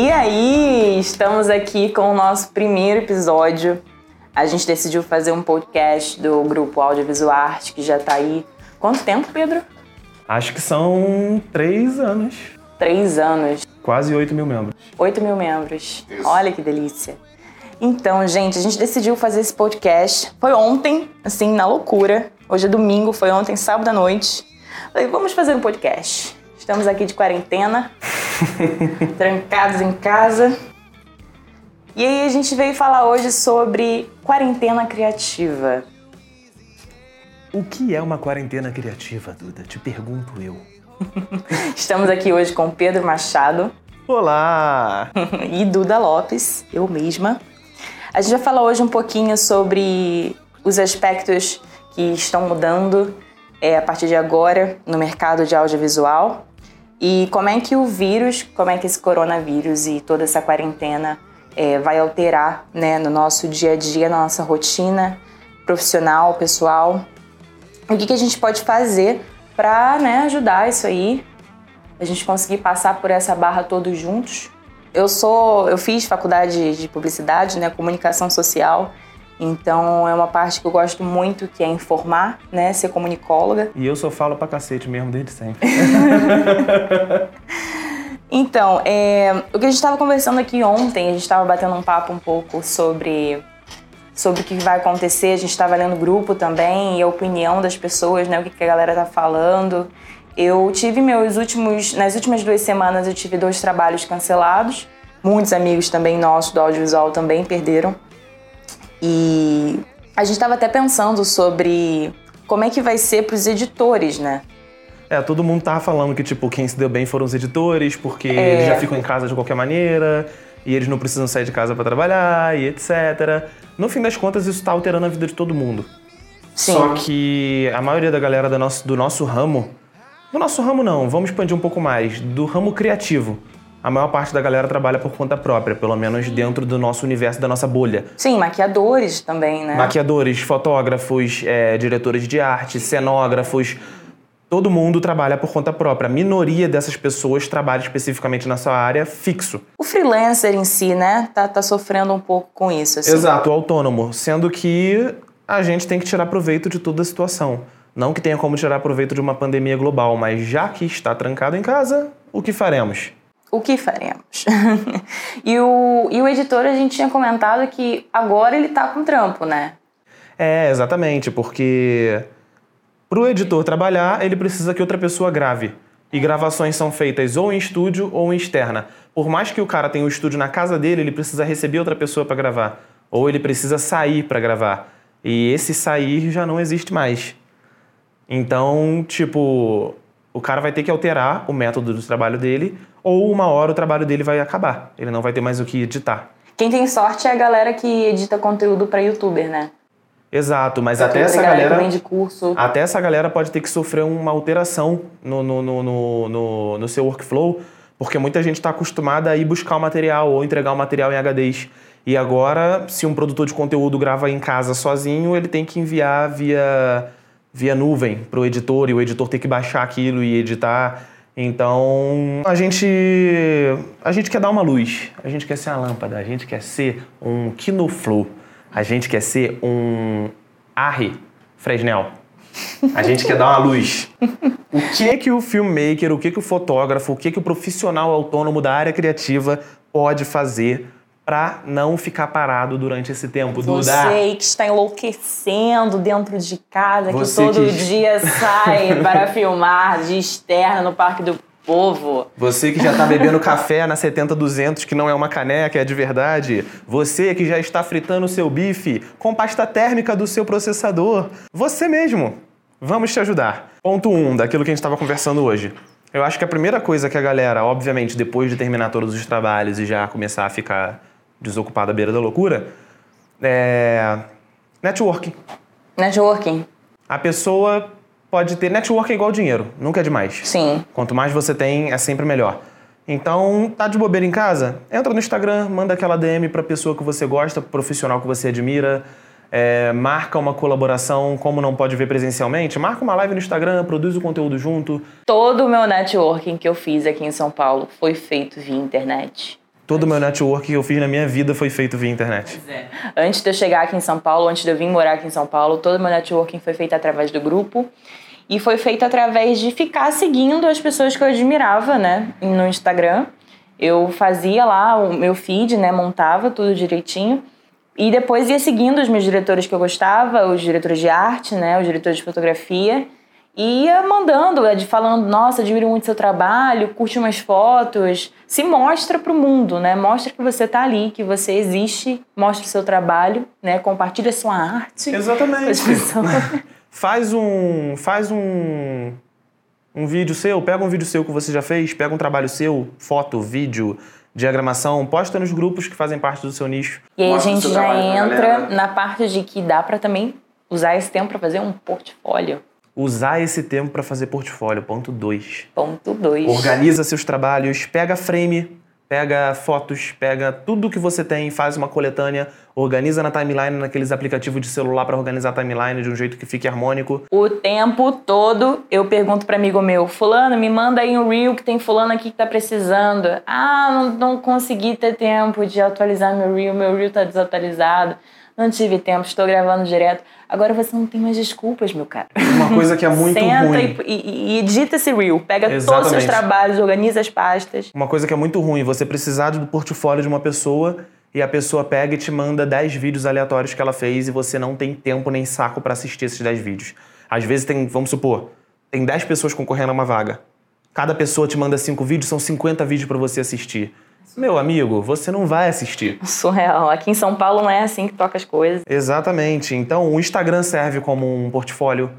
E aí, estamos aqui com o nosso primeiro episódio. A gente decidiu fazer um podcast do grupo Audiovisual Arte, que já tá aí. Quanto tempo, Pedro? Acho que são três anos. Três anos. Quase 8 mil membros. 8 mil membros. Olha que delícia. Então, gente, a gente decidiu fazer esse podcast. Foi ontem, assim, na loucura. Hoje é domingo, foi ontem, sábado à noite. Falei, vamos fazer um podcast. Estamos aqui de quarentena, trancados em casa. E aí a gente veio falar hoje sobre quarentena criativa. O que é uma quarentena criativa, Duda? Te pergunto eu. Estamos aqui hoje com Pedro Machado. Olá! e Duda Lopes, eu mesma. A gente vai falar hoje um pouquinho sobre os aspectos que estão mudando é, a partir de agora no mercado de audiovisual e como é que o vírus, como é que esse coronavírus e toda essa quarentena é, vai alterar né, no nosso dia a dia, na nossa rotina profissional, pessoal. O que, que a gente pode fazer para né, ajudar isso aí, a gente conseguir passar por essa barra todos juntos. Eu sou, eu fiz faculdade de publicidade, né, comunicação social. Então é uma parte que eu gosto muito, que é informar, né? Ser comunicóloga. E eu só falo pra cacete mesmo desde sempre. então, é, o que a gente estava conversando aqui ontem, a gente estava batendo um papo um pouco sobre sobre o que vai acontecer. A gente estava lendo grupo também e a opinião das pessoas, né? O que, que a galera tá falando. Eu tive meus últimos, nas últimas duas semanas eu tive dois trabalhos cancelados. Muitos amigos também nossos do audiovisual também perderam e a gente estava até pensando sobre como é que vai ser para os editores, né? É, todo mundo tava falando que, tipo, quem se deu bem foram os editores, porque é... eles já ficam em casa de qualquer maneira, e eles não precisam sair de casa para trabalhar, e etc. No fim das contas, isso está alterando a vida de todo mundo. Sim. Só que a maioria da galera do nosso, do nosso ramo, do nosso ramo não, vamos expandir um pouco mais, do ramo criativo, a maior parte da galera trabalha por conta própria, pelo menos dentro do nosso universo, da nossa bolha. Sim, maquiadores também, né? Maquiadores, fotógrafos, é, diretores de arte, cenógrafos. Todo mundo trabalha por conta própria. A minoria dessas pessoas trabalha especificamente na sua área fixo. O freelancer em si, né, tá, tá sofrendo um pouco com isso. Assim. Exato, o autônomo. Sendo que a gente tem que tirar proveito de toda a situação. Não que tenha como tirar proveito de uma pandemia global, mas já que está trancado em casa, o que faremos? O que faremos? e, o, e o editor, a gente tinha comentado que agora ele tá com trampo, né? É, exatamente, porque para o editor trabalhar, ele precisa que outra pessoa grave. E gravações são feitas ou em estúdio ou em externa. Por mais que o cara tenha o um estúdio na casa dele, ele precisa receber outra pessoa para gravar. Ou ele precisa sair para gravar. E esse sair já não existe mais. Então, tipo, o cara vai ter que alterar o método do trabalho dele ou uma hora o trabalho dele vai acabar. Ele não vai ter mais o que editar. Quem tem sorte é a galera que edita conteúdo para youtuber, né? Exato, mas até essa galera, até essa galera pode ter que sofrer uma alteração no, no, no, no, no, no seu workflow, porque muita gente está acostumada a ir buscar o material ou entregar o material em HDs. E agora, se um produtor de conteúdo grava em casa sozinho, ele tem que enviar via, via nuvem para o editor e o editor tem que baixar aquilo e editar. Então, a gente a gente quer dar uma luz, a gente quer ser uma lâmpada, a gente quer ser um Kinoflow, a gente quer ser um Arri Fresnel. A gente quer dar uma luz. O que que o filmmaker, o que que o fotógrafo, o que que o profissional autônomo da área criativa pode fazer para não ficar parado durante esse tempo, Você Duda. que está enlouquecendo dentro de casa, Você que todo que... dia sai para filmar de externa no Parque do Povo. Você que já está bebendo café na 70-200, que não é uma caneca, é de verdade. Você que já está fritando o seu bife com pasta térmica do seu processador. Você mesmo. Vamos te ajudar. Ponto 1 um, daquilo que a gente estava conversando hoje. Eu acho que a primeira coisa que a galera, obviamente, depois de terminar todos os trabalhos e já começar a ficar desocupado à beira da loucura, é networking. Networking. A pessoa pode ter networking é igual dinheiro, nunca é demais. Sim. Quanto mais você tem, é sempre melhor. Então, tá de bobeira em casa? Entra no Instagram, manda aquela DM pra pessoa que você gosta, pro profissional que você admira, é, marca uma colaboração, como não pode ver presencialmente, marca uma live no Instagram, produz o conteúdo junto. Todo o meu networking que eu fiz aqui em São Paulo foi feito via internet. Todo o meu network que eu fiz na minha vida foi feito via internet. É. Antes de eu chegar aqui em São Paulo, antes de eu vir morar aqui em São Paulo, todo o meu networking foi feito através do grupo. E foi feito através de ficar seguindo as pessoas que eu admirava, né, no Instagram. Eu fazia lá o meu feed, né, montava tudo direitinho. E depois ia seguindo os meus diretores que eu gostava, os diretores de arte, né, os diretores de fotografia e ia mandando, de falando, nossa, admiro muito seu trabalho, curte umas fotos, se mostra para o mundo, né? Mostra que você está ali, que você existe, mostra o seu trabalho, né? Compartilha sua arte. Exatamente. faz um, faz um, um vídeo seu, pega um vídeo seu que você já fez, pega um trabalho seu, foto, vídeo, diagramação, posta nos grupos que fazem parte do seu nicho. E aí a gente já entra na parte de que dá para também usar esse tempo para fazer um portfólio usar esse tempo para fazer portfólio. Ponto 2. Ponto 2. Organiza seus trabalhos, pega frame, pega fotos, pega tudo que você tem, faz uma coletânea, organiza na timeline naqueles aplicativos de celular para organizar a timeline de um jeito que fique harmônico. O tempo todo eu pergunto para amigo meu, fulano, me manda aí um reel que tem fulano aqui que tá precisando. Ah, não, não consegui ter tempo de atualizar meu reel, meu reel tá desatualizado. Não tive tempo, estou gravando direto. Agora você não tem mais desculpas, meu cara. Uma coisa que é muito Senta ruim. E, e, e edita esse reel. Pega Exatamente. todos os seus trabalhos, organiza as pastas. Uma coisa que é muito ruim, você precisar do portfólio de uma pessoa e a pessoa pega e te manda 10 vídeos aleatórios que ela fez e você não tem tempo nem saco para assistir esses 10 vídeos. Às vezes tem, vamos supor, tem 10 pessoas concorrendo a uma vaga. Cada pessoa te manda 5 vídeos, são 50 vídeos para você assistir. Meu amigo, você não vai assistir. Surreal. Aqui em São Paulo não é assim que toca as coisas. Exatamente. Então, o Instagram serve como um portfólio.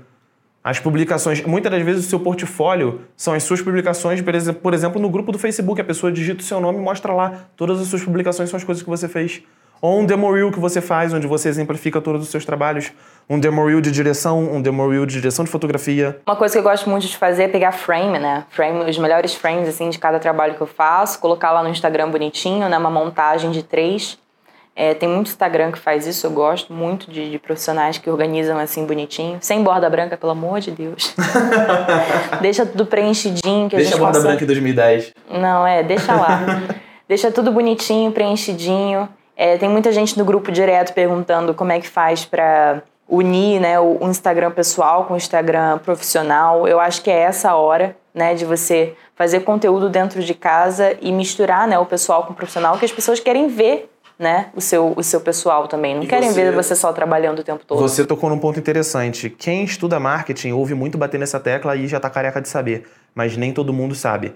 As publicações, muitas das vezes o seu portfólio são as suas publicações, por exemplo, no grupo do Facebook, a pessoa digita o seu nome e mostra lá todas as suas publicações são as coisas que você fez. Ou um demo reel que você faz, onde você exemplifica todos os seus trabalhos. Um demo reel de direção, um demo reel de direção de fotografia. Uma coisa que eu gosto muito de fazer é pegar frame, né? Frame, os melhores frames, assim, de cada trabalho que eu faço. Colocar lá no Instagram bonitinho, né? Uma montagem de três. É, tem muito Instagram que faz isso, eu gosto muito de, de, profissionais que organizam assim bonitinho. Sem borda branca, pelo amor de Deus. deixa tudo preenchidinho. Que deixa a, a borda branca em 2010. Não, é, deixa lá. deixa tudo bonitinho, preenchidinho. É, tem muita gente no grupo direto perguntando como é que faz para unir né, o Instagram pessoal com o Instagram profissional. Eu acho que é essa hora né, de você fazer conteúdo dentro de casa e misturar né, o pessoal com o profissional, que as pessoas querem ver né, o, seu, o seu pessoal também. Não e querem você, ver você só trabalhando o tempo todo. Você tocou num ponto interessante. Quem estuda marketing ouve muito bater nessa tecla e já está careca de saber, mas nem todo mundo sabe.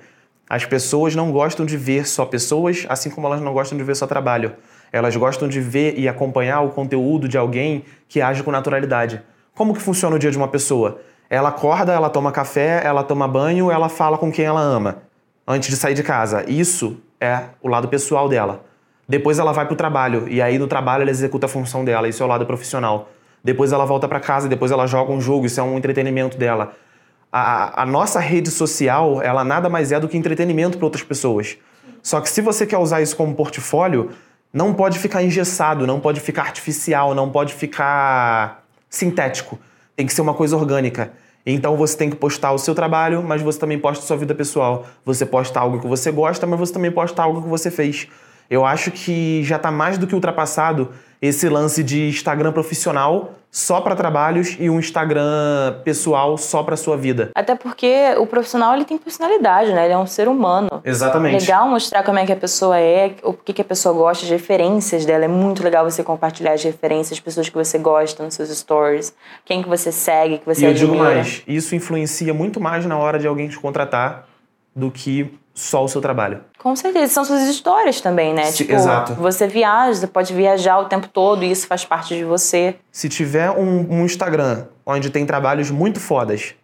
As pessoas não gostam de ver só pessoas, assim como elas não gostam de ver só trabalho. Elas gostam de ver e acompanhar o conteúdo de alguém que age com naturalidade. Como que funciona o dia de uma pessoa? Ela acorda, ela toma café, ela toma banho, ela fala com quem ela ama antes de sair de casa. Isso é o lado pessoal dela. Depois ela vai para o trabalho e aí no trabalho ela executa a função dela. Isso é o lado profissional. Depois ela volta para casa, depois ela joga um jogo. Isso é um entretenimento dela. A, a nossa rede social, ela nada mais é do que entretenimento para outras pessoas. Só que se você quer usar isso como portfólio, não pode ficar engessado, não pode ficar artificial, não pode ficar sintético. Tem que ser uma coisa orgânica. Então você tem que postar o seu trabalho, mas você também posta a sua vida pessoal. Você posta algo que você gosta, mas você também posta algo que você fez. Eu acho que já está mais do que ultrapassado esse lance de Instagram profissional só para trabalhos e um Instagram pessoal só para sua vida. Até porque o profissional ele tem personalidade, né? Ele é um ser humano. Exatamente. Legal mostrar como é que a pessoa é, o que, que a pessoa gosta, as referências dela. É muito legal você compartilhar as referências, as pessoas que você gosta nos seus stories, quem que você segue, que você E eu admira. digo mais, isso influencia muito mais na hora de alguém te contratar do que só o seu trabalho. Com certeza, são suas histórias também, né? Sim, tipo, exato. Você viaja, você pode viajar o tempo todo e isso faz parte de você. Se tiver um, um Instagram onde tem trabalhos muito fodas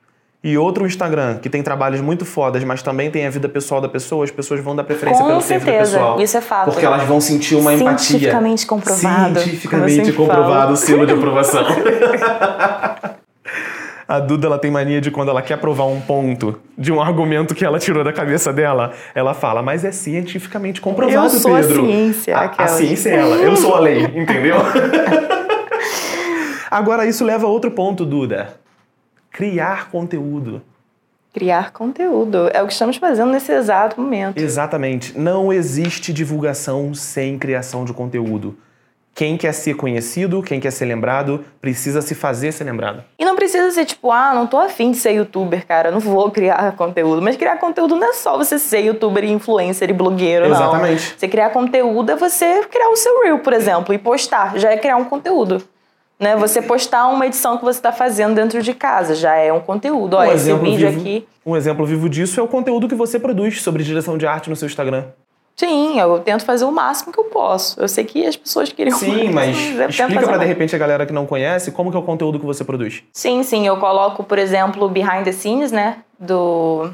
e outro Instagram que tem trabalhos muito fodas, mas também tem a vida pessoal da pessoa, as pessoas vão dar preferência Com pelo certeza. vida pessoal. Isso é fato. Porque elas vão sentir uma Cientificamente empatia. Cientificamente comprovado. Cientificamente comprovado, o selo de aprovação. A Duda ela tem mania de quando ela quer provar um ponto de um argumento que ela tirou da cabeça dela, ela fala, mas é cientificamente comprovado, eu sou Pedro. A ciência, a, a ciência é ela, eu sou a lei, entendeu? Agora isso leva a outro ponto, Duda. Criar conteúdo. Criar conteúdo. É o que estamos fazendo nesse exato momento. Exatamente. Não existe divulgação sem criação de conteúdo. Quem quer ser conhecido, quem quer ser lembrado, precisa se fazer ser lembrado. E não precisa ser tipo, ah, não tô afim de ser youtuber, cara, não vou criar conteúdo. Mas criar conteúdo não é só você ser youtuber e influencer e blogueiro, não. Exatamente. Você criar conteúdo é você criar o seu reel, por exemplo, e postar. Já é criar um conteúdo. Né? Você postar uma edição que você está fazendo dentro de casa, já é um conteúdo. Um esse exemplo vídeo vivo- aqui. Um exemplo vivo disso é o conteúdo que você produz sobre direção de arte no seu Instagram. Sim, eu tento fazer o máximo que eu posso. Eu sei que as pessoas queriam Sim, mas eu tento explica o de repente a galera que não conhece como que é o conteúdo que você produz. Sim, sim, eu coloco, por exemplo, o behind the scenes, né? Do.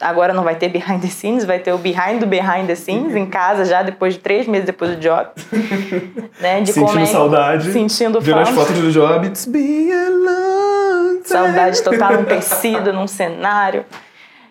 Agora não vai ter behind the scenes, vai ter o behind do behind the scenes em casa já depois de três meses depois do job. né? De Sentindo é saudade. Sentindo Vendo as falta. fotos do job. It's been a long time. Saudade total num tecido, num cenário.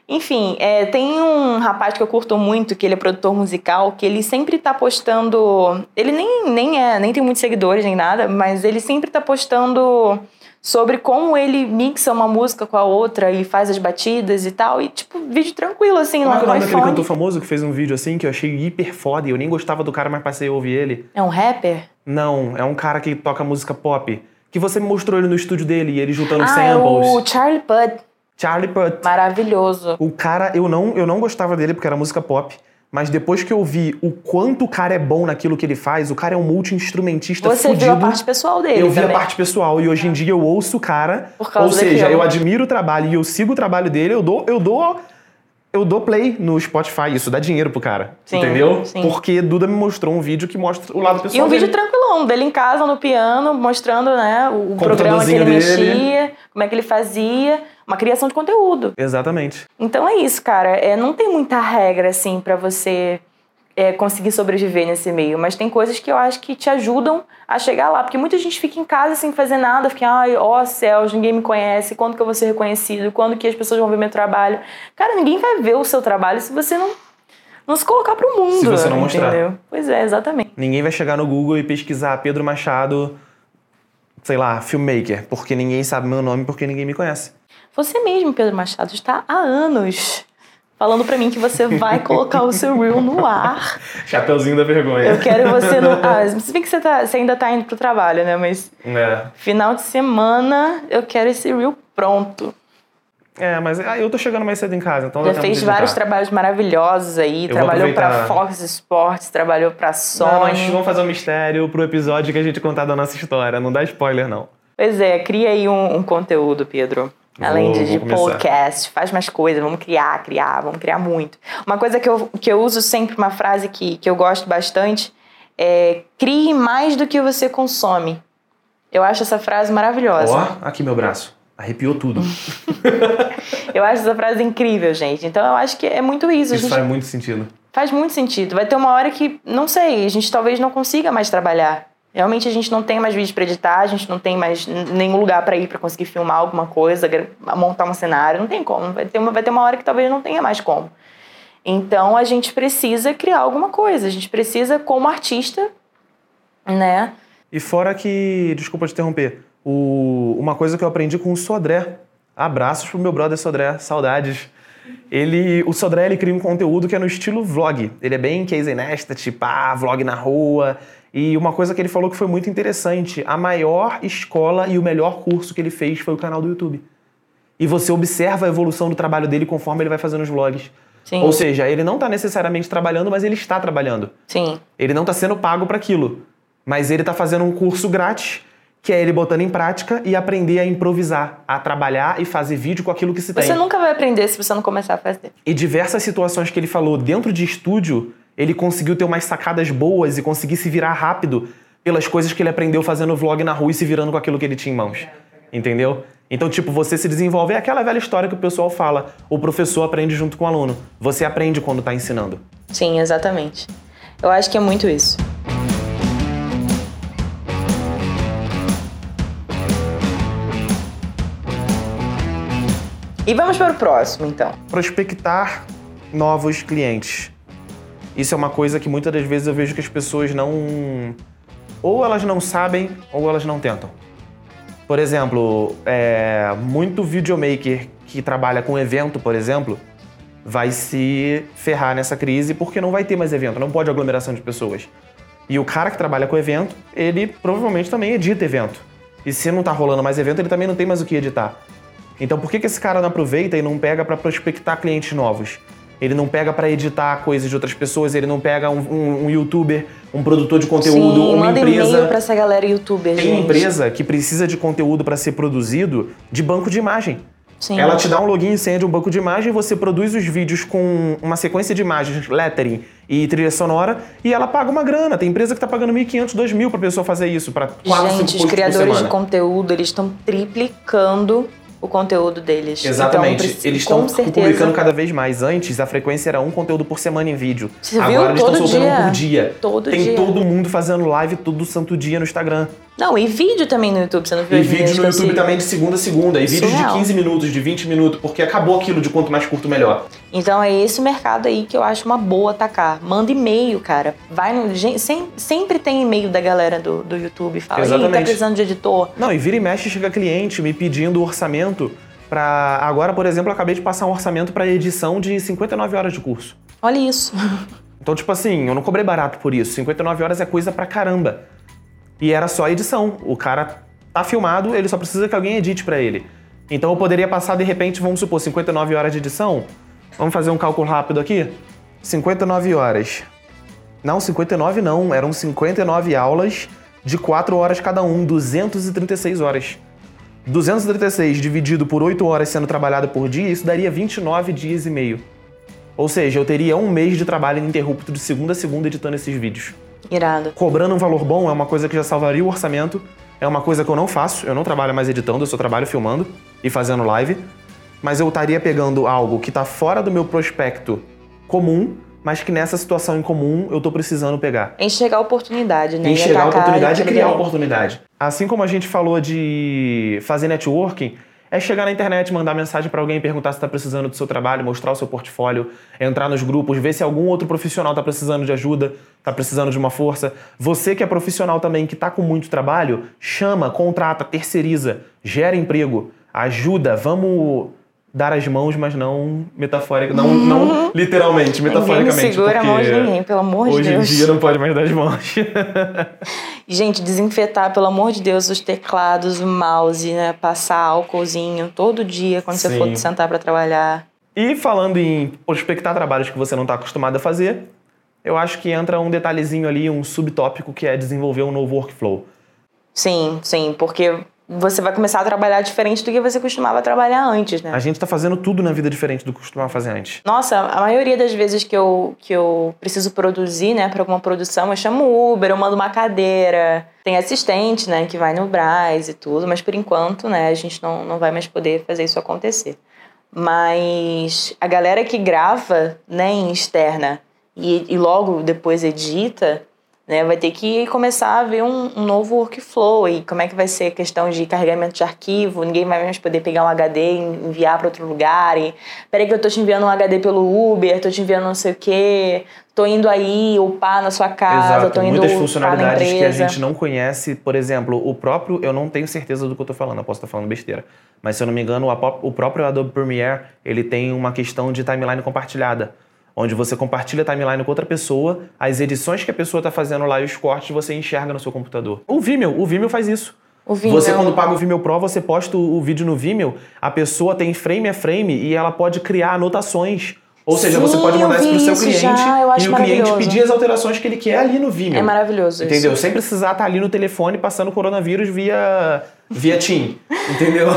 Enfim, é, tem um rapaz que eu curto muito, que ele é produtor musical, que ele sempre tá postando. Ele nem, nem é, nem tem muitos seguidores nem nada, mas ele sempre tá postando sobre como ele mixa uma música com a outra e faz as batidas e tal. E, tipo, vídeo tranquilo, assim, Como é lá é o no iPhone. cantor famoso que fez um vídeo assim que eu achei hiper foda e eu nem gostava do cara, mas passei a ouvir ele? É um rapper? Não, é um cara que toca música pop. Que você me mostrou ele no estúdio dele e ele juntando ah, é samples. o Charlie Puth. Charlie Puth. Maravilhoso. O cara, eu não, eu não gostava dele porque era música pop. Mas depois que eu vi o quanto o cara é bom naquilo que ele faz, o cara é um multi-instrumentista Você fudido. viu a parte pessoal dele Eu vi também. a parte pessoal e hoje em dia eu ouço o cara. Por causa ou seja, eu admiro o trabalho e eu sigo o trabalho dele, eu dou, eu dou, eu dou play no Spotify. Isso dá dinheiro pro cara. Sim, entendeu? sim. Porque Duda me mostrou um vídeo que mostra o lado pessoal E um vídeo dele. tranquilão, dele em casa, no piano, mostrando né, o programa que ele dele. mexia, como é que ele fazia, uma criação de conteúdo. Exatamente. Então é isso, cara. É, não tem muita regra, assim, pra você é, conseguir sobreviver nesse meio, mas tem coisas que eu acho que te ajudam a chegar lá. Porque muita gente fica em casa sem fazer nada, fica, ai, ó céus, ninguém me conhece, quando que eu vou ser reconhecido, quando que as pessoas vão ver meu trabalho. Cara, ninguém vai ver o seu trabalho se você não, não se colocar pro mundo. Se você não mostrar. entendeu? Pois é, exatamente. Ninguém vai chegar no Google e pesquisar Pedro Machado, sei lá, filmmaker, porque ninguém sabe meu nome porque ninguém me conhece. Você mesmo, Pedro Machado, está há anos falando pra mim que você vai colocar o seu reel no ar. Chapeuzinho da vergonha. Eu quero você no. Ah, se bem que você, tá, você ainda tá indo pro trabalho, né? Mas É. final de semana eu quero esse reel pronto. É, mas ah, eu tô chegando mais cedo em casa, então Já fez vários trabalhos maravilhosos aí. Eu trabalhou pra. Fox Sports, trabalhou pra Não, Sony. mas vamos fazer um mistério pro episódio que a gente contar da nossa história. Não dá spoiler, não. Pois é, cria aí um, um conteúdo, Pedro. Além Vou- de, de vou podcast, faz mais coisas, vamos criar, criar, vamos criar muito. Uma coisa que eu, que eu uso sempre, uma frase que, que eu gosto bastante, é crie mais do que você consome. Eu acho essa frase maravilhosa. Ó, aqui meu braço. Arrepiou tudo. Eu acho essa frase incrível, gente. Então eu acho que é muito isso. Isso faz muito sentido. faz muito sentido. Vai ter uma hora que, não sei, a gente talvez não consiga mais trabalhar. Realmente a gente não tem mais vídeo pra editar, a gente não tem mais nenhum lugar pra ir pra conseguir filmar alguma coisa, montar um cenário, não tem como. Vai ter uma, vai ter uma hora que talvez não tenha mais como. Então a gente precisa criar alguma coisa, a gente precisa, como artista, né? E fora que, desculpa te interromper, o- uma coisa que eu aprendi com o Sodré. Abraços pro meu brother Sodré, saudades. Ele, o Sodré ele cria um conteúdo que é no estilo vlog. Ele é bem Casey Neistat, pá, vlog na rua. E uma coisa que ele falou que foi muito interessante, a maior escola e o melhor curso que ele fez foi o canal do YouTube. E você observa a evolução do trabalho dele conforme ele vai fazendo os vlogs. Sim, Ou seja, ele não está necessariamente trabalhando, mas ele está trabalhando. sim. Ele não está sendo pago para aquilo, mas ele está fazendo um curso grátis, que é ele botando em prática e aprender a improvisar, a trabalhar e fazer vídeo com aquilo que se tem. Você nunca vai aprender se você não começar a fazer. E diversas situações que ele falou dentro de estúdio, ele conseguiu ter umas sacadas boas e conseguir se virar rápido pelas coisas que ele aprendeu fazendo vlog na rua e se virando com aquilo que ele tinha em mãos. Entendeu? Então, tipo, você se desenvolve. É aquela velha história que o pessoal fala. O professor aprende junto com o aluno. Você aprende quando está ensinando. Sim, exatamente. Eu acho que é muito isso. E vamos para o próximo, então. prospectar novos clientes. Isso é uma coisa que muitas das vezes eu vejo que as pessoas não. Ou elas não sabem, ou elas não tentam. Por exemplo, é, muito videomaker que trabalha com evento, por exemplo, vai se ferrar nessa crise porque não vai ter mais evento, não pode aglomeração de pessoas. E o cara que trabalha com evento, ele provavelmente também edita evento. E se não tá rolando mais evento, ele também não tem mais o que editar. Então por que, que esse cara não aproveita e não pega para prospectar clientes novos? Ele não pega para editar coisas de outras pessoas, ele não pega um, um, um youtuber, um produtor de conteúdo, Sim, uma manda empresa. e-mail pra essa galera youtuber, Tem gente. empresa que precisa de conteúdo para ser produzido de banco de imagem. Sim. Ela te dá um login e senha de um banco de imagem, você produz os vídeos com uma sequência de imagens, lettering e trilha sonora, e ela paga uma grana. Tem empresa que tá pagando 1.500, 2.000 pra pessoa fazer isso, pra 4, 5 Gente, os criadores de conteúdo, eles estão triplicando o conteúdo deles. Exatamente. Então, eles estão publicando cada vez mais. Antes, a frequência era um conteúdo por semana em vídeo. Você Agora viu? eles estão soltando um dia. por dia. Todo Tem dia. todo mundo fazendo live todo santo dia no Instagram. Não, e vídeo também no YouTube, você não viu E vídeo no YouTube também de segunda a segunda. E vídeos de Surreal. 15 minutos, de 20 minutos, porque acabou aquilo de quanto mais curto, melhor. Então é esse mercado aí que eu acho uma boa atacar. Manda e-mail, cara. Vai no. sem- sempre tem e-mail da galera do, do YouTube. Fala, tá Exatamente. precisando de editor. Não, e vira e mexe chega cliente me pedindo orçamento pra. Agora, por exemplo, eu acabei de passar um orçamento pra edição de 59 horas de curso. Olha isso. Então, tipo assim, eu não cobrei barato por isso. 59 horas é coisa pra caramba. E era só edição. O cara tá filmado, ele só precisa que alguém edite pra ele. Então eu poderia passar, de repente, vamos supor, 59 horas de edição. Vamos fazer um cálculo rápido aqui? 59 horas. Não, 59 não. Eram 59 aulas de 4 horas cada um, 236 horas. 236 dividido por 8 horas sendo trabalhado por dia, isso daria 29 dias e meio. Ou seja, eu teria um mês de trabalho ininterrupto de segunda a segunda editando esses vídeos. Irado. Cobrando um valor bom é uma coisa que já salvaria o orçamento, é uma coisa que eu não faço, eu não trabalho mais editando, eu só trabalho filmando e fazendo live. Mas eu estaria pegando algo que está fora do meu prospecto comum, mas que nessa situação em comum eu tô precisando pegar. Enxergar a oportunidade, né? Enxergar a oportunidade e criar a oportunidade. Assim como a gente falou de fazer networking, é chegar na internet, mandar mensagem para alguém, perguntar se está precisando do seu trabalho, mostrar o seu portfólio, entrar nos grupos, ver se algum outro profissional está precisando de ajuda, está precisando de uma força. Você que é profissional também, que está com muito trabalho, chama, contrata, terceiriza, gera emprego, ajuda, vamos dar as mãos, mas não metafórica, não, não literalmente, Ninguém metaforicamente. segura a mão de ninguém, pelo amor de Hoje Deus. em dia não pode mais dar as mãos. Gente, desinfetar, pelo amor de Deus, os teclados, o mouse, né? Passar álcoolzinho todo dia quando você Sim. for sentar pra trabalhar. E falando em prospectar trabalhos que você não está acostumado a fazer, eu acho que entra um detalhezinho ali, um subtópico que é desenvolver um novo workflow. Sim, sim, porque você vai começar a trabalhar diferente do que você costumava trabalhar antes, né? A gente está fazendo tudo na vida diferente do que costumava fazer antes. Nossa, a maioria das vezes que eu, que eu preciso produzir, né, para alguma produção, eu chamo o Uber, eu mando uma cadeira. Tem assistente, né, que vai no Braz e tudo, mas por enquanto, né, a gente não, não vai mais poder fazer isso acontecer. Mas a galera que grava, né, em externa e, e logo depois edita, né, vai ter que começar a ver um, um novo workflow e como é que vai ser a questão de carregamento de arquivo, ninguém vai mais poder pegar um HD e enviar para outro lugar e peraí que eu tô te enviando um HD pelo Uber, tô te enviando não sei o quê, tô indo aí upar na sua casa, tô indo Muitas funcionalidades que a gente não conhece. Por exemplo, o próprio. Eu não tenho certeza do que eu estou falando, eu posso estar falando besteira. Mas se eu não me engano, o próprio Adobe Premiere ele tem uma questão de timeline compartilhada. Onde você compartilha a timeline com outra pessoa, as edições que a pessoa está fazendo lá e os cortes você enxerga no seu computador. O Vimeo, o Vimeo faz isso. Você, quando paga o Vimeo Pro, você posta o vídeo no Vimeo, a pessoa tem frame a frame e ela pode criar anotações. Ou seja, Sim, você pode mandar isso vi pro seu isso cliente já, e o cliente pedir as alterações que ele quer ali no Vimeo. É maravilhoso isso. Entendeu? Sem precisar estar ali no telefone passando coronavírus via, via Team. Entendeu?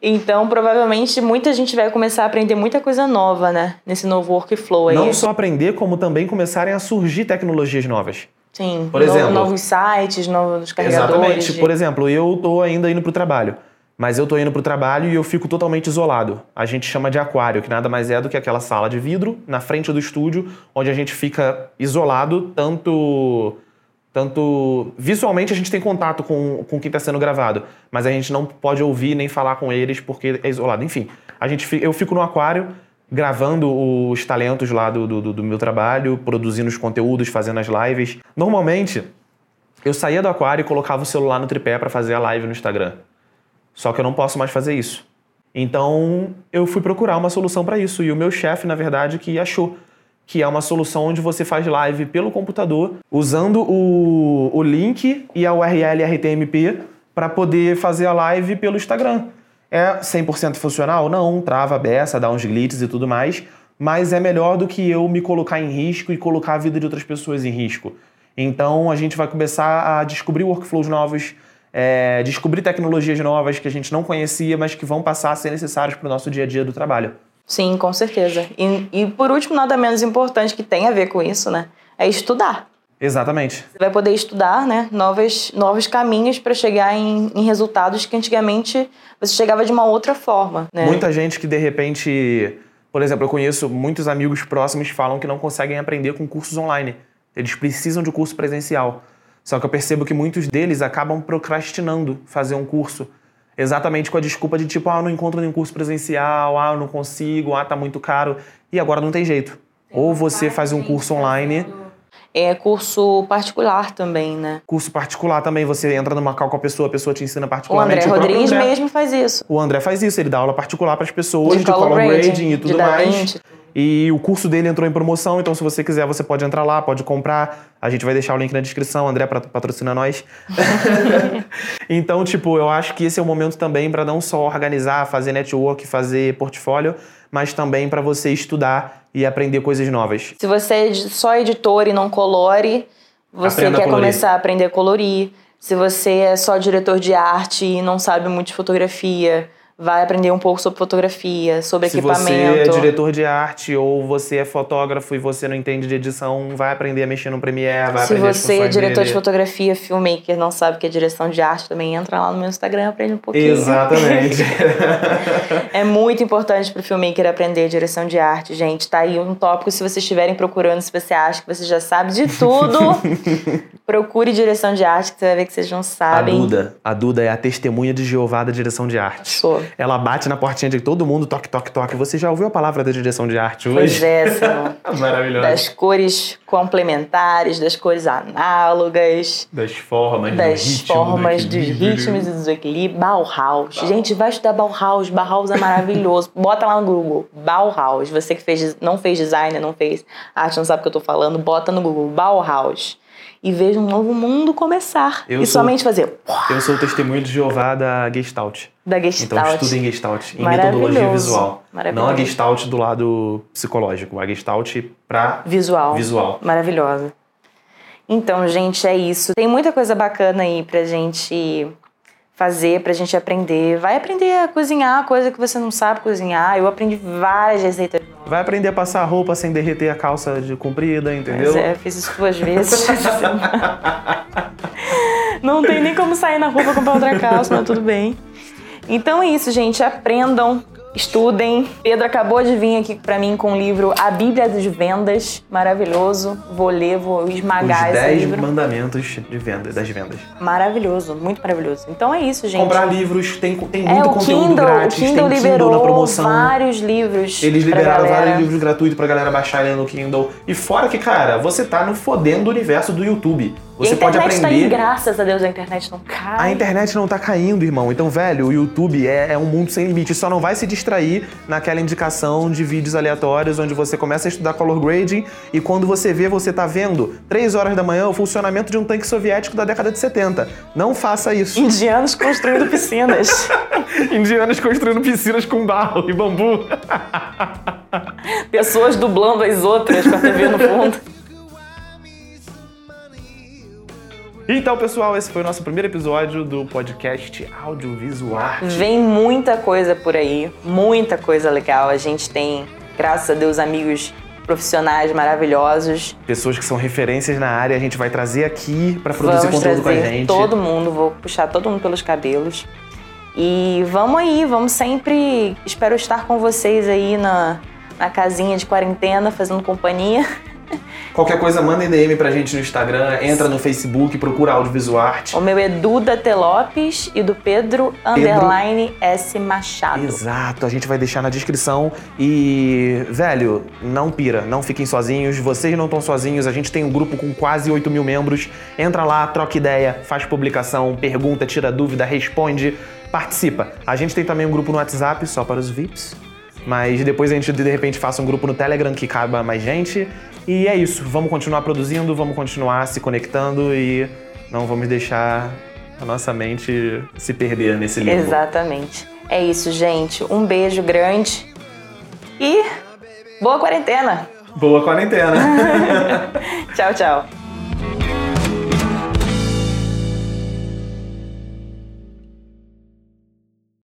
Então, provavelmente, muita gente vai começar a aprender muita coisa nova, né? Nesse novo workflow aí. Não só aprender, como também começarem a surgir tecnologias novas. Sim. Por no- exemplo- novos sites, novos carregadores. Exatamente. de- Por exemplo, eu tô ainda indo pro trabalho. Mas eu tô indo pro trabalho e eu fico totalmente isolado. A gente chama de aquário, que nada mais é do que aquela sala de vidro na frente do estúdio, onde a gente fica isolado, tanto tanto visualmente a gente tem contato com, com quem está sendo gravado, mas a gente não pode ouvir nem falar com eles porque é isolado. Enfim, a gente, eu fico no aquário gravando os talentos lá do, do, do meu trabalho, produzindo os conteúdos, fazendo as lives. Normalmente, eu saía do aquário e colocava o celular no tripé para fazer a live no Instagram. Só que eu não posso mais fazer isso. Então eu fui procurar uma solução para isso e o meu chefe, na verdade, que achou que é uma solução onde você faz live pelo computador usando o, o link e a URL RTMP para poder fazer a live pelo Instagram. É 100% funcional? Não, trava beça, dá uns glitches e tudo mais, mas é melhor do que eu me colocar em risco e colocar a vida de outras pessoas em risco. Então a gente vai começar a descobrir workflows novos, é, descobrir tecnologias novas que a gente não conhecia, mas que vão passar a ser necessárias para o nosso dia a dia do trabalho. Sim, com certeza. E, e por último, nada menos importante que tem a ver com isso, né? É estudar. Exatamente. Você vai poder estudar né, novos, novos caminhos para chegar em, em, resultados que antigamente você chegava de uma outra forma. Né? Muita gente que de repente, por exemplo, eu conheço muitos amigos próximos que falam que não conseguem aprender com cursos online. Eles precisam de curso presencial. Só que eu percebo que muitos deles acabam procrastinando fazer um curso. Exatamente com a desculpa de tipo, ah, eu não encontro nenhum curso presencial, ah, eu não consigo, ah, tá muito caro. E agora não tem jeito. Ou você faz um curso online é curso particular também, né? Curso particular também, você entra numa call com a pessoa, a pessoa te ensina particularmente. O André Rodrigues André. mesmo faz isso. O André faz isso, ele dá aula particular para as pessoas de, de color grading, grading e tudo mais. E o curso dele entrou em promoção, então se você quiser, você pode entrar lá, pode comprar. A gente vai deixar o link na descrição, André patrocina nós. então, tipo, eu acho que esse é o momento também para não só organizar, fazer network, fazer portfólio, mas também para você estudar e aprender coisas novas. Se você é só editor e não colore, você Aprenda quer a começar a aprender a colorir. Se você é só diretor de arte e não sabe muito de fotografia, vai aprender um pouco sobre fotografia, sobre Se equipamento. Se você é diretor de arte ou você é fotógrafo e você não entende de edição, vai aprender a mexer no Premiere, vai Se aprender você é diretor dele. de fotografia, filmmaker, não sabe o que é direção de arte, também entra lá no meu Instagram e aprende um pouquinho. Exatamente. é muito importante para o filmmaker aprender direção de arte, gente. Tá aí um tópico se vocês estiverem procurando, se você acha que você já sabe de tudo, procure direção de arte que você vai ver que vocês não sabem. A Duda, a Duda é a testemunha de Jeová da direção de arte. Sou. Ela bate na portinha de todo mundo, toque, toque, toque. Você já ouviu a palavra da direção de arte hoje? Pois é, Senhor. Maravilhoso. Das cores complementares, das cores análogas. Das formas, das do formas, dos ritmos e dos equilíbrios. Bauhaus. Gente, vai estudar Bauhaus. Bauhaus é maravilhoso. Bota lá no Google. Bauhaus. Você que fez, não fez design, não fez arte, não sabe o que eu tô falando, bota no Google. Bauhaus e veja um novo mundo começar. Eu e sou, somente fazer. Eu sou o testemunho de Jeová da Gestalt. Da Gestalt. Então estudem Gestalt em metodologia visual. Não a Gestalt do lado psicológico, a Gestalt para visual. Visual. Maravilhosa. Então, gente, é isso. Tem muita coisa bacana aí pra gente fazer pra gente aprender. Vai aprender a cozinhar coisa que você não sabe cozinhar. Eu aprendi várias receitas. Vai aprender a passar roupa sem derreter a calça de comprida, entendeu? Mas é, fiz isso duas vezes. não tem nem como sair na rua pra comprar outra calça, mas tudo bem. Então é isso, gente. Aprendam Estudem. Pedro acabou de vir aqui para mim com o livro A Bíblia das Vendas, maravilhoso. Vou ler, vou esmagar Os esse 10 livro. mandamentos de venda, das vendas. Maravilhoso, muito maravilhoso. Então é isso, gente. Comprar livros, tem, tem é, muito conteúdo Kindle, grátis, o Kindle tem liberou Kindle na promoção. vários livros. Eles liberaram vários livros gratuitos pra galera baixarem no Kindle. E fora que, cara, você tá no fodendo universo do YouTube. Você pode aprender. Tá aí, graças a Deus a internet não cai. A internet não tá caindo, irmão. Então, velho, o YouTube é, é um mundo sem limite. Só não vai se distrair naquela indicação de vídeos aleatórios onde você começa a estudar color grading e quando você vê, você tá vendo 3 horas da manhã o funcionamento de um tanque soviético da década de 70. Não faça isso. Indianos construindo piscinas. Indianos construindo piscinas com barro e bambu. Pessoas dublando as outras com a TV no fundo. Então, pessoal, esse foi o nosso primeiro episódio do podcast Audiovisual. Vem muita coisa por aí, muita coisa legal. A gente tem, graças a Deus, amigos profissionais maravilhosos. Pessoas que são referências na área, a gente vai trazer aqui para produzir vamos conteúdo com a gente. Todo mundo, vou puxar todo mundo pelos cabelos. E vamos aí, vamos sempre. Espero estar com vocês aí na, na casinha de quarentena, fazendo companhia. Qualquer coisa, manda DM pra gente no Instagram, entra no Facebook, procura Audiovisual Arte. O meu é Duda T. Lopes e do Pedro, Pedro underline S. Machado. Exato, a gente vai deixar na descrição. E, velho, não pira, não fiquem sozinhos, vocês não estão sozinhos, a gente tem um grupo com quase 8 mil membros. Entra lá, troca ideia, faz publicação, pergunta, tira dúvida, responde. participa. A gente tem também um grupo no WhatsApp só para os VIPs, mas depois a gente de repente faça um grupo no Telegram que caiba mais gente. E é isso, vamos continuar produzindo, vamos continuar se conectando e não vamos deixar a nossa mente se perder nesse livro. Exatamente. É isso, gente. Um beijo grande e boa quarentena. Boa quarentena. tchau, tchau.